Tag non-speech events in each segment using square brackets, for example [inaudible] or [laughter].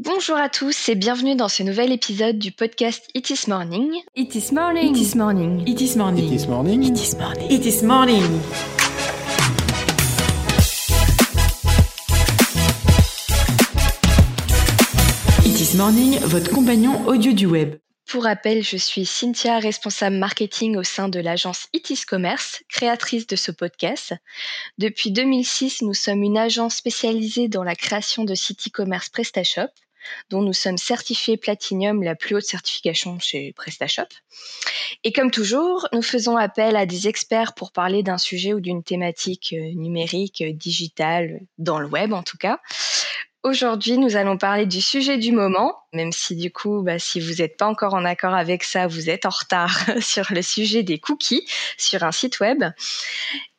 Bonjour à tous et bienvenue dans ce nouvel épisode du podcast It is Morning. It is morning. It is Morning. It is morning. It is morning. It is morning. It is morning. It is morning, votre compagnon audio du web. Pour rappel, je suis Cynthia, responsable marketing au sein de l'agence It is Commerce, créatrice de ce podcast. Depuis 2006, nous sommes une agence spécialisée dans la création de sites e-commerce PrestaShop dont nous sommes certifiés Platinum, la plus haute certification chez PrestaShop. Et comme toujours, nous faisons appel à des experts pour parler d'un sujet ou d'une thématique euh, numérique, euh, digitale, dans le web en tout cas. Aujourd'hui, nous allons parler du sujet du moment, même si du coup, bah, si vous n'êtes pas encore en accord avec ça, vous êtes en retard [laughs] sur le sujet des cookies sur un site web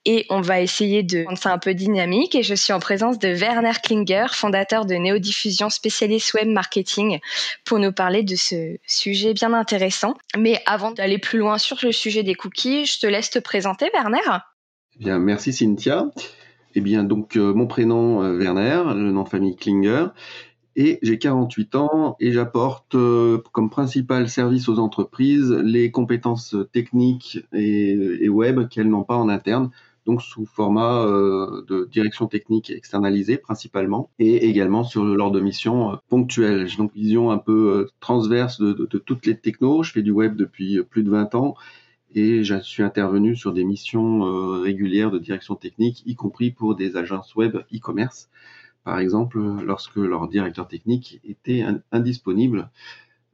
et on va essayer de rendre ça un peu dynamique. Et je suis en présence de Werner Klinger, fondateur de Néodiffusion spécialiste web marketing, pour nous parler de ce sujet bien intéressant. Mais avant d'aller plus loin sur le sujet des cookies, je te laisse te présenter, Werner. Eh bien, merci Cynthia. Eh bien, donc, euh, mon prénom, euh, Werner, le nom de famille Klinger. Et j'ai 48 ans et j'apporte euh, comme principal service aux entreprises les compétences techniques et, et web qu'elles n'ont pas en interne, donc sous format euh, de direction technique externalisée principalement, et également sur lors de missions euh, ponctuelles. J'ai donc une vision un peu euh, transverse de, toutes les technos. Je fais du web depuis plus de 20 ans et je suis intervenu sur des missions régulières de direction technique, y compris pour des agences web e-commerce, par exemple lorsque leur directeur technique était indisponible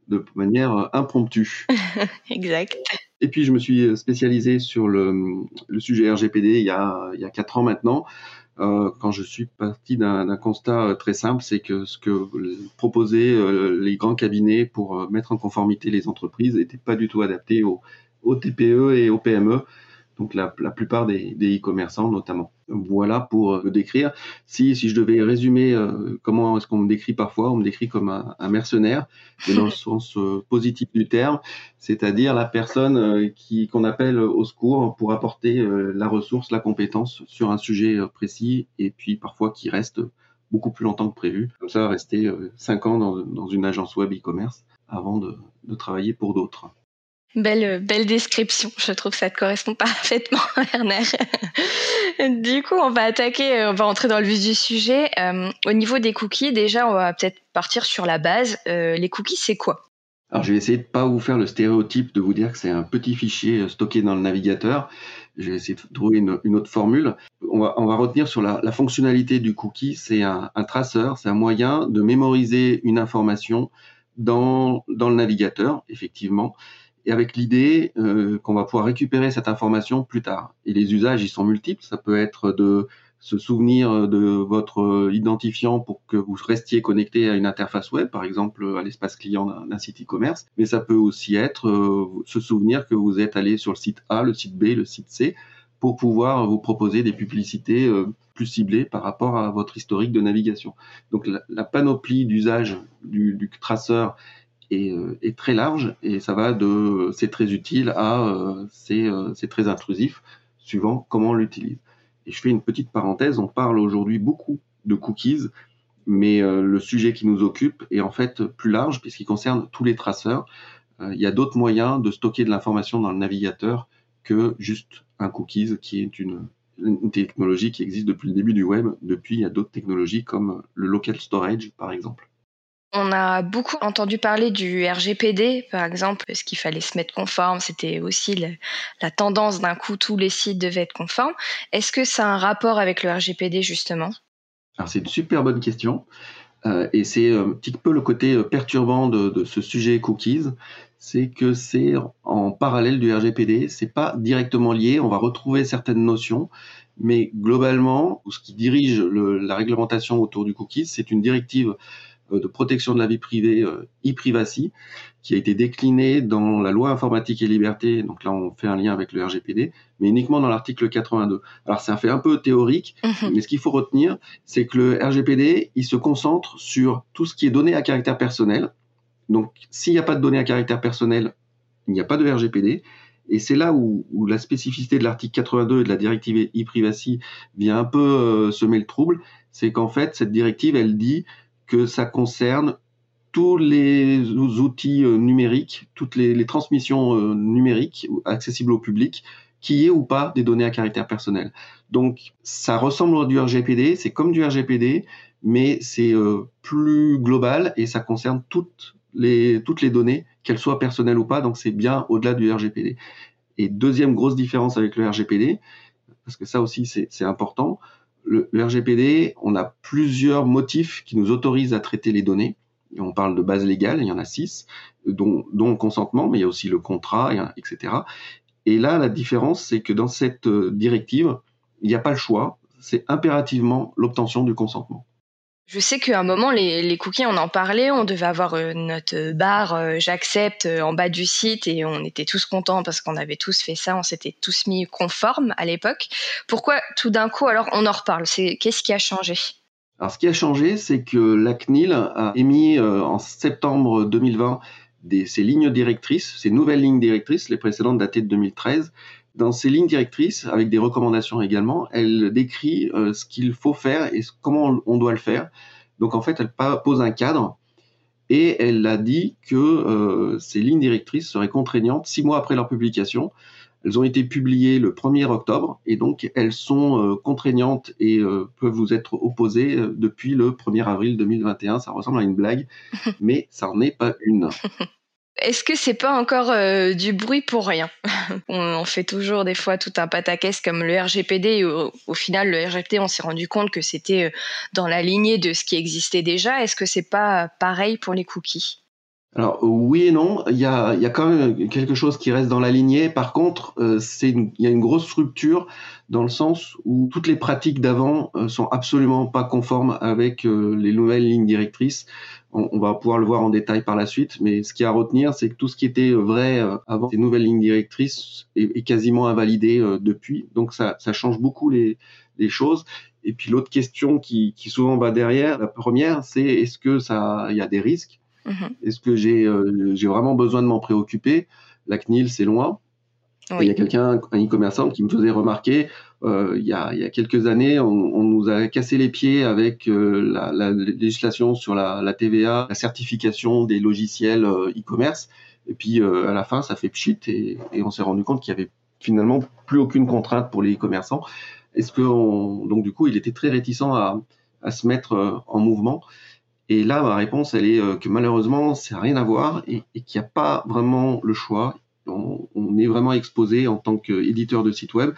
de manière impromptue. [laughs] exact. Et puis, je me suis spécialisé sur le, sujet RGPD il y a, quatre ans maintenant. Euh, quand je suis parti d'un constat très simple, c'est que ce que proposaient euh, les grands cabinets pour euh, mettre en conformité les entreprises n'était pas du tout adapté aux, TPE et aux PME donc la plupart des e-commerçants notamment. Voilà pour euh, le décrire. Si, si je devais résumer euh, comment est-ce qu'on me décrit parfois, on me décrit comme un, un mercenaire, mais dans le [laughs] sens euh, positif du terme, c'est-à-dire la personne euh, qui qu'on appelle au secours pour apporter euh, la ressource, la compétence sur un sujet précis, et puis parfois qui reste beaucoup plus longtemps que prévu. Comme ça, rester cinq ans dans, dans une agence web e-commerce avant de, de travailler pour d'autres. Belle, belle description. Je trouve que ça te correspond [laughs] parfaitement, Werner. [laughs] du coup, on va attaquer, on va entrer dans le vif du sujet. Euh, au niveau des cookies, déjà, on va peut-être partir sur la base. Euh, les cookies, c'est quoi? Alors, je vais essayer de pas vous faire le stéréotype de vous dire que c'est un petit fichier stocké dans le navigateur. Je vais essayer de trouver une, autre formule. On va, on va, retenir sur la, la fonctionnalité du cookie. C'est un, un traceur, c'est un moyen de mémoriser une information dans, dans le navigateur, effectivement et avec l'idée euh, qu'on va pouvoir récupérer cette information plus tard. Et les usages, ils sont multiples. Ça peut être de se souvenir de votre identifiant pour que vous restiez connecté à une interface web, par exemple à l'espace client d'un site e-commerce. Mais ça peut aussi être euh, se souvenir que vous êtes allé sur le site A, le site B, le site C, pour pouvoir vous proposer des publicités euh, plus ciblées par rapport à votre historique de navigation. Donc la, panoplie d'usage du, du traceur est, euh, est, très large et ça va de c'est très utile à euh, c'est euh, très intrusif, suivant comment on l'utilise. Et je fais une petite parenthèse, on parle aujourd'hui beaucoup de cookies, mais le sujet qui nous occupe est en fait plus large puisqu'il concerne tous les traceurs. Il y a d'autres moyens de stocker de l'information dans le navigateur que juste un cookies qui est une technologie qui existe depuis le début du web. Depuis, il y a d'autres technologies comme le local storage par exemple. On a beaucoup entendu parler du RGPD, par exemple, parce qu'il fallait se mettre conforme. C'était aussi la tendance d'un coup, tous les sites devaient être conformes. Est-ce que ça a un rapport avec le RGPD, justement? Alors, c'est une super bonne question. Euh, et c'est un petit peu le côté perturbant de, ce sujet cookies. C'est que c'est en parallèle du RGPD. C'est pas directement lié. On va retrouver certaines notions. Mais globalement, ce qui dirige la réglementation autour du cookies, c'est une directive euh, de protection de la vie privée euh, e-privacy qui a été décliné dans la loi informatique et liberté. Donc là, on fait un lien avec le RGPD, mais uniquement dans l'article 82. Alors, c'est un fait un peu théorique, mmh. mais ce qu'il faut retenir, c'est que le RGPD, il se concentre sur tout ce qui est donné à caractère personnel. Donc, s'il n'y a pas de données à caractère personnel, il n'y a pas de RGPD. Et c'est là où, où, la spécificité de l'article 82 et de la directive e-privacy vient un peu euh, semer le trouble. C'est qu'en fait, cette directive, elle dit que ça concerne tous les outils numériques, toutes les, transmissions numériques accessibles au public, qui est ou pas des données à caractère personnel. Donc ça ressemble à du RGPD, c'est comme du RGPD, mais c'est plus global et ça concerne toutes les, toutes les données, qu'elles soient personnelles ou pas, donc c'est bien au-delà du RGPD. Et deuxième grosse différence avec le RGPD, parce que ça aussi c'est important, le, RGPD, on a plusieurs motifs qui nous autorisent à traiter les données. on parle de base légale, il y en a six, dont, dont le consentement, mais il y a aussi le contrat, etc. Et là, la différence, c'est que dans cette euh, directive, il n'y a pas le choix, c'est impérativement l'obtention du consentement. Je sais qu'à un moment, les, cookies, on en parlait, on devait avoir euh, notre barre euh, j'accepte euh, en bas du site et on était tous contents parce qu'on avait tous fait ça, on s'était tous mis conformes à l'époque. Pourquoi tout d'un coup, alors on en reparle? Qu'est-ce qui a changé? Alors, ce qui a changé, c'est que la CNIL a émis en septembre 2020 des, ces lignes directrices, ces nouvelles lignes directrices, les précédentes datées de 2013, dans ces lignes directrices, avec des recommandations également, elle décrit euh, ce qu'il faut faire et comment on doit le faire. Donc en fait, elle pose un cadre et elle a dit que euh, ces lignes directrices seraient contraignantes six mois après leur publication. Elles ont été publiées le 1er octobre et donc elles sont euh, contraignantes et peuvent vous être opposées depuis le 1er avril 2021. Ça ressemble à une blague, [laughs] mais ça n'en est pas une. Est-ce que c'est pas encore euh, du bruit pour rien? [laughs] On, fait toujours des fois tout un pataquès comme le RGPD. au, final, le RGPD, on s'est rendu compte que c'était euh, dans la lignée de ce qui existait déjà. Est-ce que c'est pas pareil pour les cookies? Alors oui et non, il y a, quand même quelque chose qui reste dans la lignée. Par contre, euh, il y a une grosse rupture dans le sens où toutes les pratiques d'avant sont absolument pas conformes avec les nouvelles lignes directrices on, va pouvoir le voir en détail par la suite, mais ce qui a à retenir, c'est que tout ce qui était vrai euh, avant ces nouvelles lignes directrices est, quasiment invalidé euh, depuis. Donc ça, change beaucoup les, choses. Et puis l'autre question qui, souvent va derrière, la première, c'est est-ce que ça, il y a des risques? Mm-hmm. Est-ce que euh, j'ai vraiment besoin de m'en préoccuper? La CNIL, c'est loin. Il y a quelqu'un, un e-commerçant, qui me faisait remarquer, euh, il, y a, il, y a, quelques années, on, on, nous a cassé les pieds avec euh, la, la, législation sur la, la, TVA, la certification des logiciels e-commerce. Et puis à la fin, ça fait pchit et, et on s'est rendu compte qu'il y avait finalement plus aucune contrainte pour les e-commerçants. Est-ce que on... donc du coup, il était très réticent à, à se mettre en mouvement? Et là, ma réponse, elle est que malheureusement, ça n'a rien à voir et, qu'il n'y a pas vraiment le choix on, est vraiment exposé en tant qu'éditeur de site web.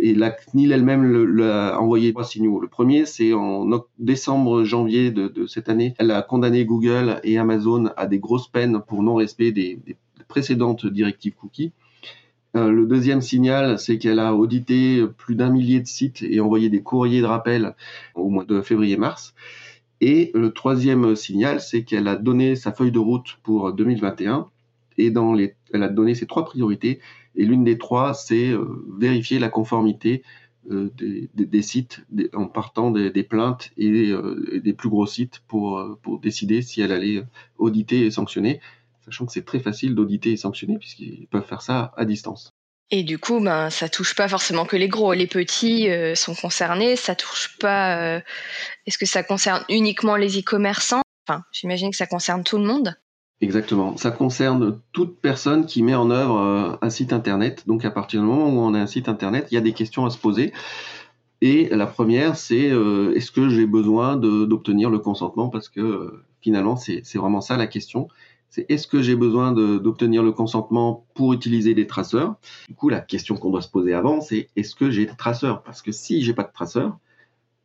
Et la CNIL elle-même a envoyé trois signaux. Le premier, c'est en décembre, janvier de, cette année, elle a condamné Google et Amazon à des grosses peines pour non-respect des, précédentes directives cookies. Euh, le deuxième signal, c'est qu'elle a audité plus d'un millier de sites et envoyé des courriers de rappel au mois de février-mars. Et le troisième signal, c'est qu'elle a donné sa feuille de route pour 2021 et dans les, elle a donné ses trois priorités. Et l'une des trois, c'est euh, vérifier la conformité euh, des, sites en partant des, plaintes euh, et, des plus gros sites pour décider si elle allait auditer et sanctionner, sachant que c'est très facile d'auditer et sanctionner puisqu'ils peuvent faire ça à distance. Et du coup, ben, ça touche pas forcément que les gros. Les petits sont concernés. Ça touche pas. Est-ce que ça concerne uniquement les e-commerçants? Enfin, j'imagine que ça concerne tout le monde. Exactement. Ça concerne toute personne qui met en œuvre euh, un site internet. Donc à partir du moment où on a un site internet, il y a des questions à se poser. Et la première, c'est euh, est-ce que j'ai besoin d'obtenir le consentement? Parce que euh, finalement, c'est vraiment ça la question. C'est est-ce que j'ai besoin d'obtenir le consentement pour utiliser des traceurs? Du coup, la question qu'on doit se poser avant, c'est est-ce que j'ai des traceurs? Parce que si j'ai pas de traceurs,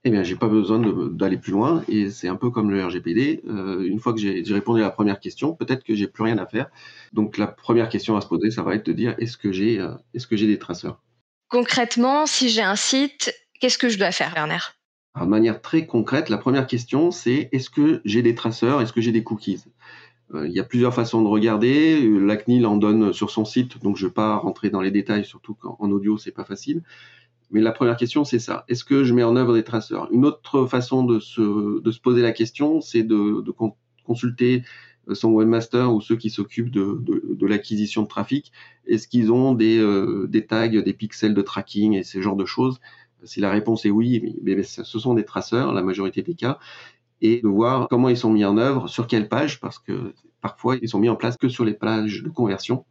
eh bien, j'ai pas besoin d'aller plus loin. Et c'est un peu comme le RGPD. Euh, une fois que j'ai répondu à la première question, peut-être que j'ai plus rien à faire. Donc, la première question à se poser, ça va être de dire est-ce que j'ai euh, est-ce que j'ai des traceurs? Concrètement, si j'ai un site, qu'est-ce que je dois faire, Werner? De manière très concrète, la première question, c'est est-ce que j'ai des traceurs? Est-ce que j'ai des cookies? Il y a plusieurs façons de regarder. La CNIL en donne sur son site, donc je ne vais pas rentrer dans les détails, surtout qu'en audio, c'est pas facile. Mais la première question, c'est ça. Est-ce que je mets en œuvre des traceurs? Une autre façon de se, poser la question, c'est de, consulter euh, son webmaster ou ceux qui s'occupent de, l'acquisition de trafic. Est-ce qu'ils ont des, euh, tags, des pixels de tracking et ce genre de choses? Si la réponse est oui, ce sont des traceurs, la majorité des cas. Et de voir comment ils sont mis en œuvre, sur quelle page, parce que parfois ils sont mis en place que sur les pages de conversion,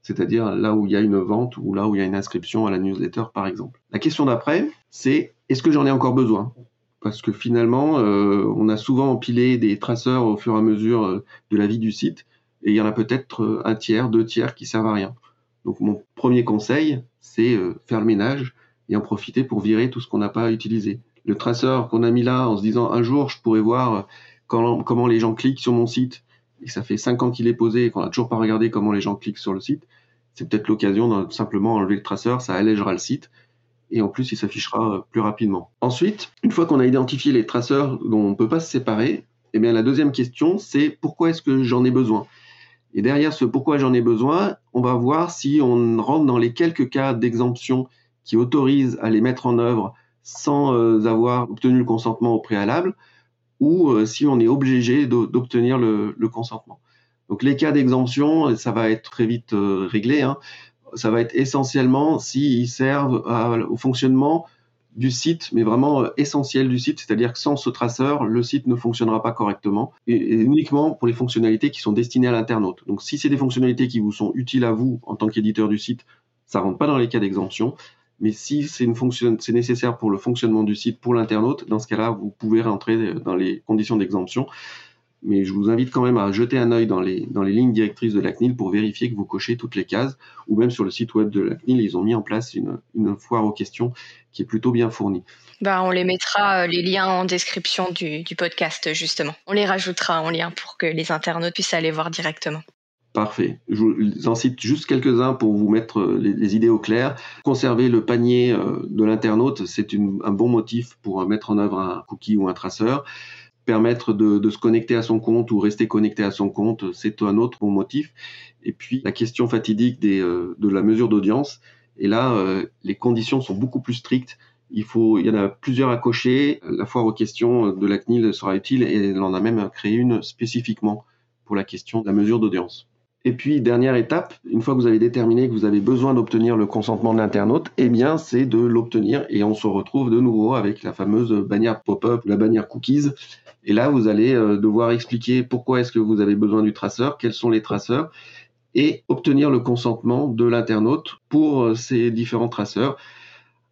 c'est-à-dire là où il y a une vente ou là où il y a une inscription à la newsletter par exemple. La question d'après, c'est est-ce que j'en ai encore besoin? Parce que finalement, euh, on a souvent empilé des traceurs au fur et à mesure euh, de la vie du site, et il y en a peut-être euh, un tiers, deux tiers qui servent à rien. Donc mon premier conseil, c'est faire le ménage et en profiter pour virer tout ce qu'on n'a pas utilisé le traceur qu'on a mis là en se disant un jour je pourrais voir comment les gens cliquent sur mon site. Et ça fait cinq ans qu'il est posé et qu'on n'a toujours pas regardé comment les gens cliquent sur le site, c'est peut-être l'occasion de simplement enlever le traceur, ça allégera le site. Et en plus il s'affichera euh, plus rapidement. Ensuite, une fois qu'on a identifié les traceurs dont on ne peut pas se séparer, eh bien la deuxième question c'est pourquoi est-ce que j'en ai besoin? Et derrière ce pourquoi j'en ai besoin, on va voir si on rentre dans les quelques cas d'exemption qui autorisent à les mettre en œuvre sans euh, avoir obtenu le consentement au préalable ou euh, si on est obligé d'obtenir le, consentement. Donc les cas d'exemption, ça va être très vite euh, réglé. Hein. Ça va être essentiellement s'ils servent au fonctionnement du site, mais vraiment essentiel du site, c'est-à-dire que sans ce traceur, le site ne fonctionnera pas correctement, et, uniquement pour les fonctionnalités qui sont destinées à l'internaute. Donc si c'est des fonctionnalités qui vous sont utiles à vous en tant qu'éditeur du site, ça rentre pas dans les cas d'exemption. Mais si c'est nécessaire pour le fonctionnement du site pour l'internaute, dans ce cas-là, vous pouvez rentrer dans les conditions d'exemption. Mais je vous invite quand même à jeter un œil dans les, lignes directrices de la CNIL pour vérifier que vous cochez toutes les cases. Ou même sur le site web de la CNIL, ils ont mis en place une, foire aux questions qui est plutôt bien fournie. Bah, on les mettra euh, les liens en description du podcast justement. On les rajoutera en lien pour que les internautes puissent aller voir directement. Parfait. Je vous en cite juste quelques-uns pour vous mettre euh, les, idées au clair. Conserver le panier euh, de l'internaute, c'est un bon motif pour mettre en œuvre un cookie ou un traceur. Permettre de, se connecter à son compte ou rester connecté à son compte, c'est un autre bon motif. Et puis la question fatidique euh, de la mesure d'audience. Et là, les conditions sont beaucoup plus strictes. Il faut, il y en a plusieurs à cocher. La foire aux questions de la CNIL sera utile et elle en a même créé une spécifiquement pour la question de la mesure d'audience. Et puis, dernière étape, une fois que vous avez déterminé que vous avez besoin d'obtenir le consentement de l'internaute, eh bien, c'est de l'obtenir et on se retrouve de nouveau avec la fameuse bannière pop-up, la bannière cookies. Et là, vous allez euh, devoir expliquer pourquoi est-ce que vous avez besoin du traceur, quels sont les traceurs et obtenir le consentement de l'internaute pour euh, ces différents traceurs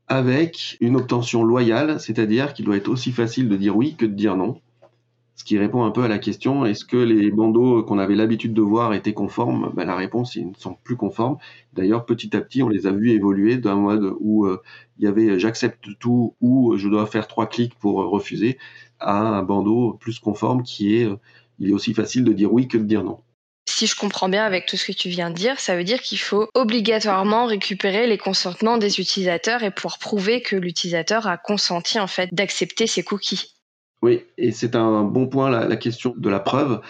avec une obtention loyale, c'est-à-dire qu'il doit être aussi facile de dire oui que de dire non ce qui répond un peu à la question est-ce que les bandeaux qu'on avait l'habitude de voir étaient conformes? Ben, La réponse, ils ne sont plus conformes. D'ailleurs, petit à petit, on les a vus évoluer d'un mode où euh, il y avait j'accepte tout ou je dois faire trois clics pour refuser à un bandeau plus conforme qui est euh, il est aussi facile de dire oui que de dire non. Si je comprends bien avec tout ce que tu viens de dire, ça veut dire qu'il faut obligatoirement récupérer les consentements des utilisateurs et pouvoir prouver que l'utilisateur a consenti en fait d'accepter ces cookies. Oui, et c'est un bon point la, question de la preuve.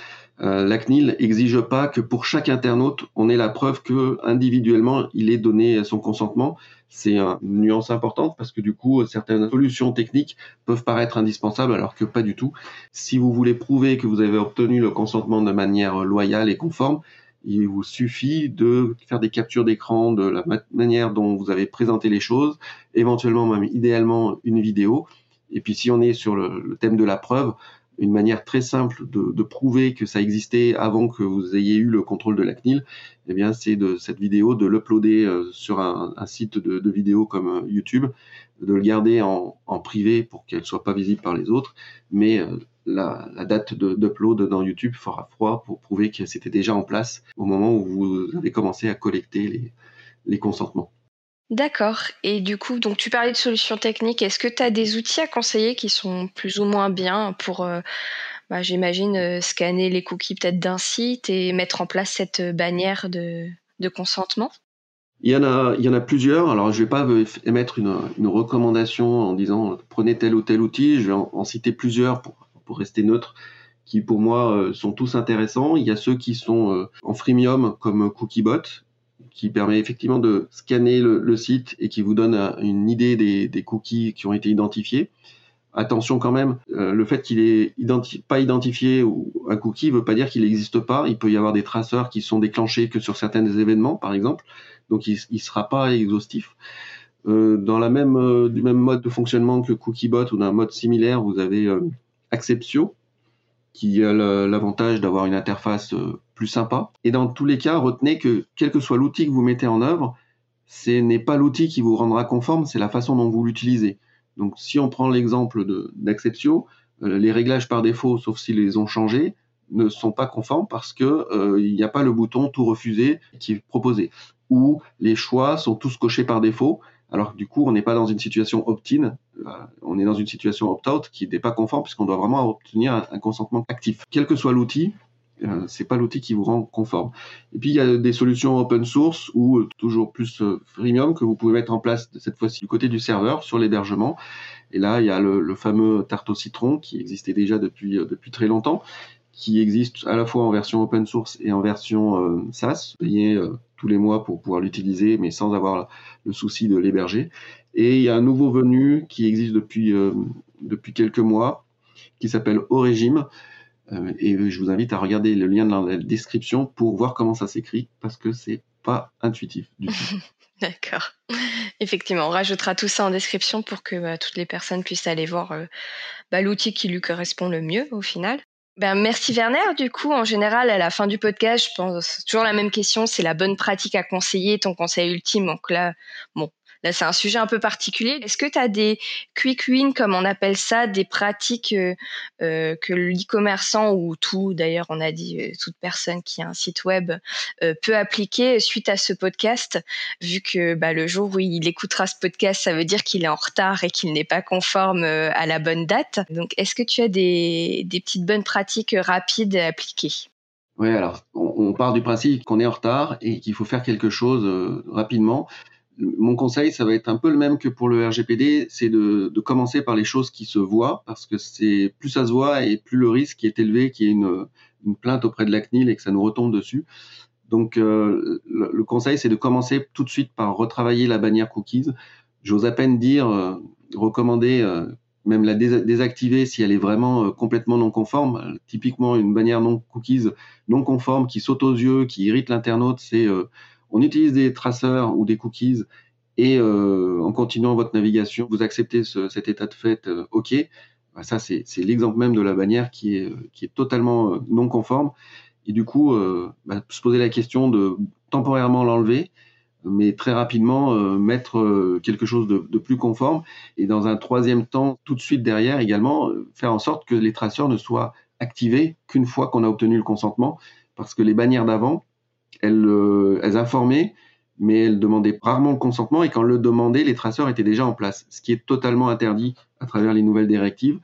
Euh, la CNIL exige pas que pour chaque internaute, on ait la preuve que individuellement il ait donné son consentement. C'est une nuance importante parce que du coup, certaines solutions techniques peuvent paraître indispensables alors que pas du tout. Si vous voulez prouver que vous avez obtenu le consentement de manière loyale et conforme, il vous suffit de faire des captures d'écran de la manière dont vous avez présenté les choses, éventuellement même idéalement une vidéo et puis si on est sur le, thème de la preuve, une manière très simple de, prouver que ça existait avant que vous ayez eu le contrôle de la CNIL, eh bien c'est de cette vidéo de l'uploader euh, sur un, site de, de, vidéo comme euh, YouTube, de le garder en, privé pour qu'elle soit pas visible par les autres, mais euh, la, date d'upload dans YouTube fera froid pour prouver que c'était déjà en place au moment où vous avez commencé à collecter les consentements. D'accord. Et du coup, donc tu parlais de solutions techniques. Est-ce que tu as des outils à conseiller qui sont plus ou moins bien pour, euh, bah, j'imagine, euh, scanner les cookies peut-être d'un site et mettre en place cette bannière de, consentement? Il y, en a, il y en a plusieurs. Alors, je ne vais pas émettre une, recommandation en disant prenez tel ou tel outil. Je vais en, citer plusieurs pour, rester neutre, qui pour moi euh, sont tous intéressants. Il y a ceux qui sont en freemium comme Cookiebot qui permet effectivement de scanner le, site et qui vous donne euh, une idée des, cookies qui ont été identifiés. Attention quand même, euh, le fait qu'il est pas identifié ou un cookie ne veut pas dire qu'il n'existe pas. Il peut y avoir des traceurs qui sont déclenchés que sur certains événements, par exemple. Donc il ne sera pas exhaustif. Euh, dans la même, du même mode de fonctionnement que le cookie bot ou d'un mode similaire, vous avez Acceptio, qui a l'avantage d'avoir une interface sympa. Et dans tous les cas, retenez que quel que soit l'outil que vous mettez en œuvre, ce n'est pas l'outil qui vous rendra conforme, c'est la façon dont vous l'utilisez. Donc si on prend l'exemple d'Acceptio, euh, les réglages par défaut, sauf s'ils les ont changés, ne sont pas conformes parce que euh, n'y a pas le bouton tout refuser qui est proposé ou les choix sont tous cochés par défaut alors du coup on n'est pas dans une situation opt-in euh, on est dans une situation opt-out qui n'est pas conforme puisqu'on doit vraiment obtenir un, consentement actif quel que soit l'outil euh, c'est pas l'outil qui vous rend conforme. Et puis il y a des solutions open source ou toujours plus freemium que vous pouvez mettre en place cette fois-ci du côté du serveur sur l'hébergement et là, il y a le, fameux tarte au citron qui existait déjà depuis, euh, depuis très longtemps, qui existe à la fois en version open source et en version euh, SaaS, payé euh, tous les mois pour pouvoir l'utiliser, mais sans avoir le souci de l'héberger. Et il y a un nouveau venu qui existe depuis, depuis quelques mois, qui s'appelle Orégime. Et je vous invite à regarder le lien dans la description pour voir comment ça s'écrit, parce que c'est pas intuitif du tout. [laughs] D'accord. Effectivement, on rajoutera tout ça en description pour que bah, toutes les personnes puissent aller voir euh, bah, l'outil qui lui correspond le mieux au final. Ben, merci Werner. Du coup, en général, à la fin du podcast, je pense toujours la même question, c'est la bonne pratique à conseiller, ton conseil ultime. Donc là, bon, Là, c'est un sujet un peu particulier. Est-ce que tu as des quick wins, comme on appelle ça, des pratiques euh, euh, que l'e-commerçant ou tout, d'ailleurs, on a dit euh, toute personne qui a un site web peut appliquer suite à ce podcast, vu que bah, le jour où il écoutera ce podcast, ça veut dire qu'il est en retard et qu'il n'est pas conforme à la bonne date. Donc, est-ce que tu as des, des petites bonnes pratiques rapides à appliquer? Oui, alors on, part du principe qu'on est en retard et qu'il faut faire quelque chose rapidement mon conseil, ça va être un peu le même que pour le RGPD, c'est de, commencer par les choses qui se voient, parce que c'est plus ça se voit et plus le risque est élevé qu'il y ait une, plainte auprès de la CNIL et que ça nous retombe dessus. Donc euh, le, conseil, c'est de commencer tout de suite par retravailler la bannière cookies. J'ose à peine dire, euh, recommander, euh, même la désactiver si elle est vraiment complètement non conforme. Typiquement, une bannière non cookies non conforme qui saute aux yeux, qui irrite l'internaute, c'est on utilise des traceurs ou des cookies et euh, en continuant votre navigation, vous acceptez cet état de fait, euh, OK. Bah, ça, c'est l'exemple même de la bannière qui est, qui est totalement euh, non conforme. Et du coup, bah, se poser la question de temporairement l'enlever, mais très rapidement mettre quelque chose de, de, plus conforme. Et dans un troisième temps, tout de suite derrière également, faire en sorte que les traceurs ne soient activés qu'une fois qu'on a obtenu le consentement, parce que les bannières d'avant, elles, euh, elles informaient, mais elles demandaient rarement le consentement et quand le demandaient, les traceurs étaient déjà en place, ce qui est totalement interdit à travers les nouvelles directives.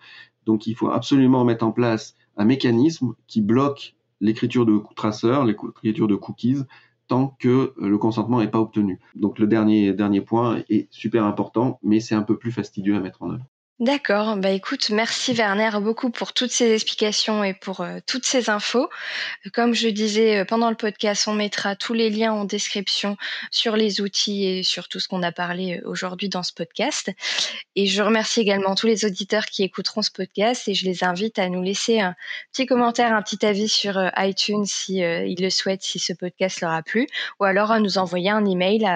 Donc il faut absolument mettre en place un mécanisme qui bloque l'écriture de traceurs, l'écriture de cookies, tant que le consentement n'est pas obtenu. Donc le dernier, dernier point est super important, mais c'est un peu plus fastidieux à mettre en œuvre. D'accord. Bah écoute, merci Werner beaucoup pour toutes ces explications et pour euh, toutes ces infos. Comme je disais euh, pendant le podcast, on mettra tous les liens en description sur les outils et sur tout ce qu'on a parlé euh, aujourd'hui dans ce podcast. Et je remercie également tous les auditeurs qui écouteront ce podcast et je les invite à nous laisser un petit commentaire, un petit avis sur iTunes si ils le souhaitent, si ce podcast leur a plu, ou alors à nous envoyer un email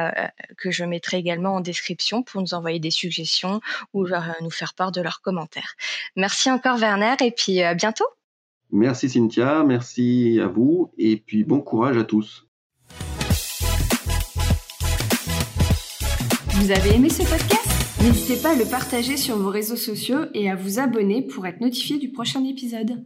que je mettrai également en description pour nous envoyer des suggestions ou nous faire part de leurs commentaires. Merci encore Werner et puis à bientôt. Merci Cynthia, merci à vous et puis bon courage à tous. Vous avez aimé ce podcast? N'hésitez pas à le partager sur vos réseaux sociaux et à vous abonner pour être notifié du prochain épisode.